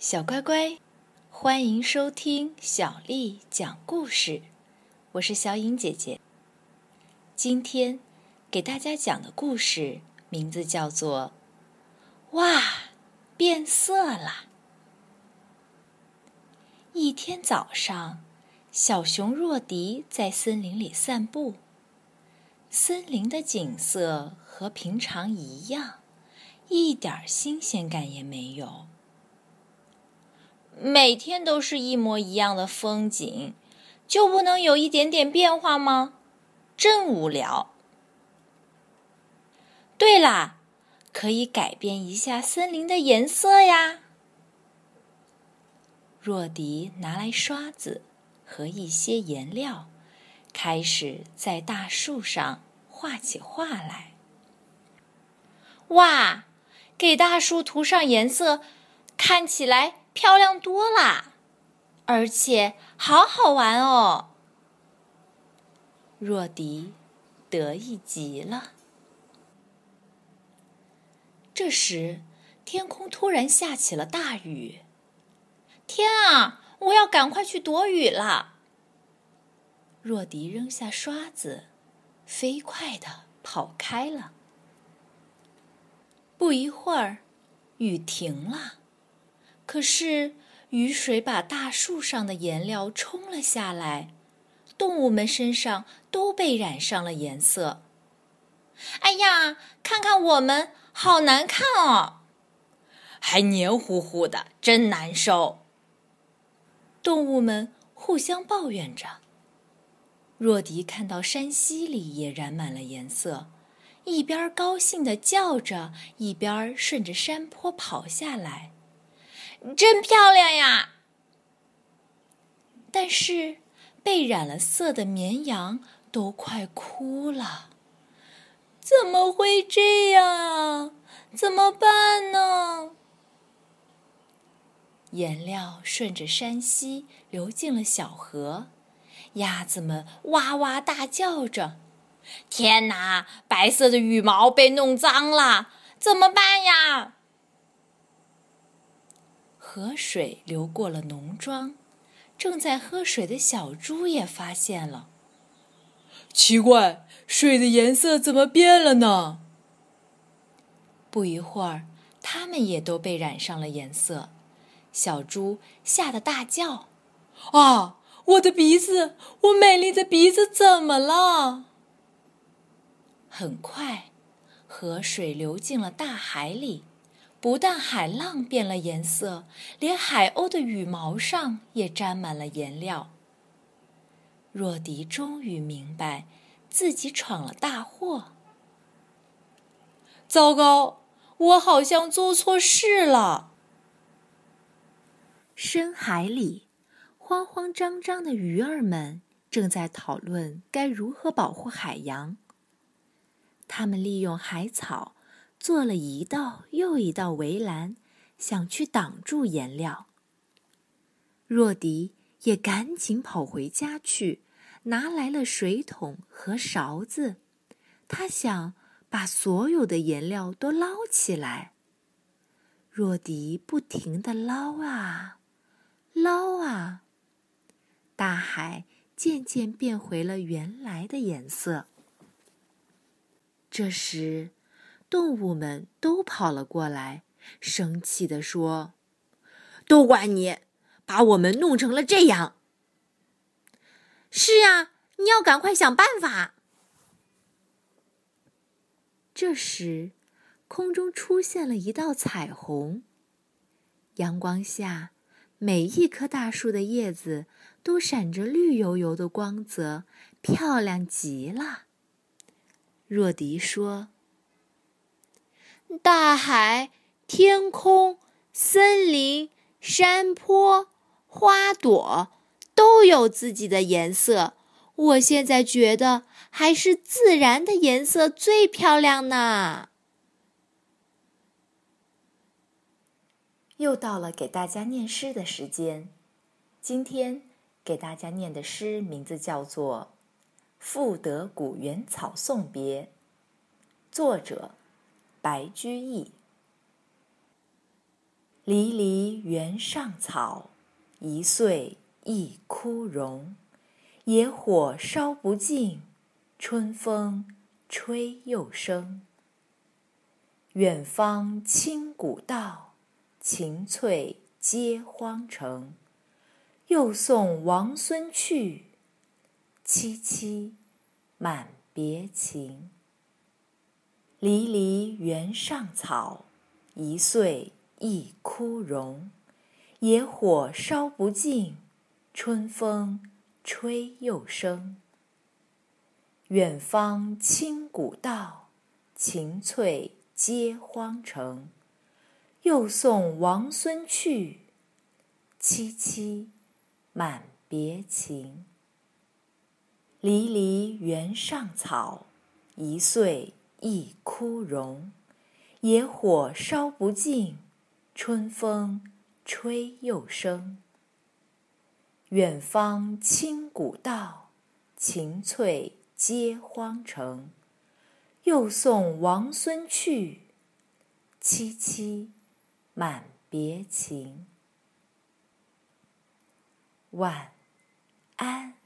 小乖乖，欢迎收听小丽讲故事。我是小颖姐姐。今天给大家讲的故事名字叫做《哇，变色了》。一天早上，小熊若迪在森林里散步。森林的景色和平常一样，一点新鲜感也没有。每天都是一模一样的风景，就不能有一点点变化吗？真无聊。对啦，可以改变一下森林的颜色呀。若迪拿来刷子和一些颜料，开始在大树上画起画来。哇，给大树涂上颜色，看起来。漂亮多啦，而且好好玩哦！若迪得意极了。这时，天空突然下起了大雨。天啊！我要赶快去躲雨了。若迪扔下刷子，飞快的跑开了。不一会儿，雨停了。可是雨水把大树上的颜料冲了下来，动物们身上都被染上了颜色。哎呀，看看我们，好难看哦！还黏糊糊的，真难受。动物们互相抱怨着。若迪看到山溪里也染满了颜色，一边高兴地叫着，一边顺着山坡跑下来。真漂亮呀！但是被染了色的绵羊都快哭了。怎么会这样啊？怎么办呢？颜料顺着山溪流进了小河，鸭子们哇哇大叫着：“天哪！白色的羽毛被弄脏了，怎么办呀？”河水流过了农庄，正在喝水的小猪也发现了。奇怪，水的颜色怎么变了呢？不一会儿，它们也都被染上了颜色。小猪吓得大叫：“啊，我的鼻子！我美丽的鼻子怎么了？”很快，河水流进了大海里。不但海浪变了颜色，连海鸥的羽毛上也沾满了颜料。若迪终于明白，自己闯了大祸。糟糕，我好像做错事了。深海里，慌慌张张的鱼儿们正在讨论该如何保护海洋。他们利用海草。做了一道又一道围栏，想去挡住颜料。若迪也赶紧跑回家去，拿来了水桶和勺子。他想把所有的颜料都捞起来。若迪不停地捞啊，捞啊，大海渐渐变回了原来的颜色。这时。动物们都跑了过来，生气地说：“都怪你，把我们弄成了这样。”“是啊，你要赶快想办法。”这时，空中出现了一道彩虹。阳光下，每一棵大树的叶子都闪着绿油油的光泽，漂亮极了。若迪说。大海、天空、森林、山坡、花朵都有自己的颜色。我现在觉得还是自然的颜色最漂亮呢。又到了给大家念诗的时间。今天给大家念的诗名字叫做《赋得古原草送别》，作者。白居易，离离原上草，一岁一枯荣。野火烧不尽，春风吹又生。远芳侵古道，晴翠接荒城。又送王孙去，萋萋满别情。离离原上草，一岁一枯荣。野火烧不尽，春风吹又生。远芳侵古道，晴翠。接荒城，又送王孙去，萋萋满别情。离离原上草，一岁一枯荣。野火烧不尽，春风吹又生。远芳侵古道，晴翠接荒城。又送王孙去，萋萋满别情。晚安。